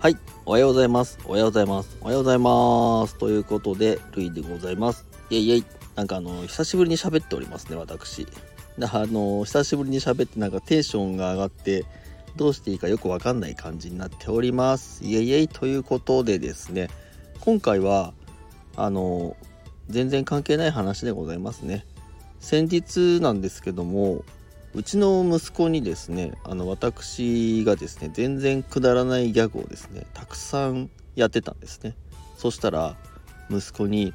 はいおはようございます。おはようございます。おはようございます。ということで、ルイでございます。イェイイェイ。なんかあの、久しぶりに喋っておりますね、私。あの、久しぶりに喋ってなんかテンションが上がって、どうしていいかよくわかんない感じになっております。イェイイェイ。ということでですね、今回は、あの、全然関係ない話でございますね。先日なんですけども、うちの息子にですねあの私がですね全然くだらないギャグをですねたくさんやってたんですね。そしたら息子に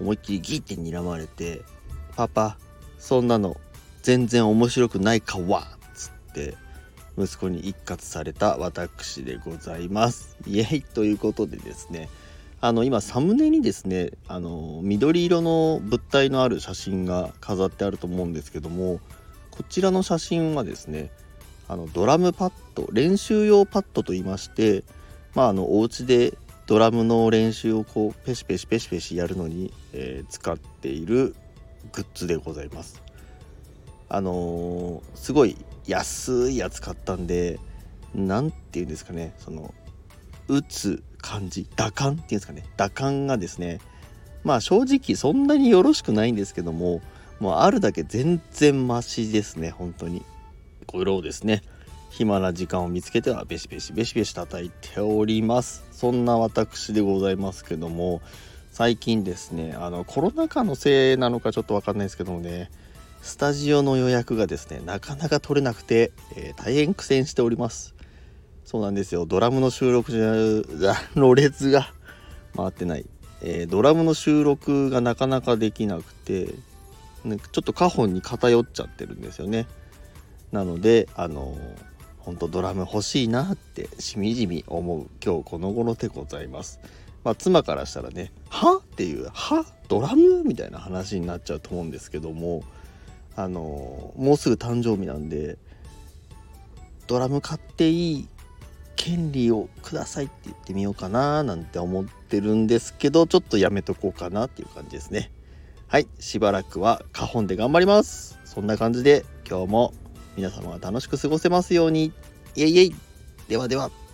思いっきりギーって睨まれて「パパそんなの全然面白くないかわ」っつって息子に一括された私でございます。イエイ。ということでですねあの今サムネにですねあの緑色の物体のある写真が飾ってあると思うんですけどもこちらの写真はですねあのドラムパッド練習用パッドと言いましてまああのお家でドラムの練習をこうペシペシペシペシやるのに、えー、使っているグッズでございます。あのー、すごい安いやつ買ったんで何て言うんですかねその打つ感じ打感っていうんですかね打感がですねまあ正直そんなによろしくないんですけどももうあるだけ全然マシですね本当に。これをですね。暇な時間を見つけてはベシベシベシベシ叩いておりますそんな私でございますけども最近ですねあのコロナ禍のせいなのかちょっと分かんないですけどもねスタジオの予約がですねなかなか取れなくて、えー、大変苦戦しておりますそうなんですよドラムの収録じゃろれつが回ってない、えー、ドラムの収録がなかなかできなくてね、ちょっとカホンに偏っちゃってるんですよね。なのであの本当ドラム欲しいなってしみじみ思う今日この頃でございます。まあ、妻からしたらね「は?」っていう「は？ドラム?」みたいな話になっちゃうと思うんですけどもあのもうすぐ誕生日なんでドラム買っていい権利をくださいって言ってみようかななんて思ってるんですけどちょっとやめとこうかなっていう感じですね。はい、しばらくは花本で頑張ります。そんな感じで今日も皆様が楽しく過ごせますように。イエイイエイではでは。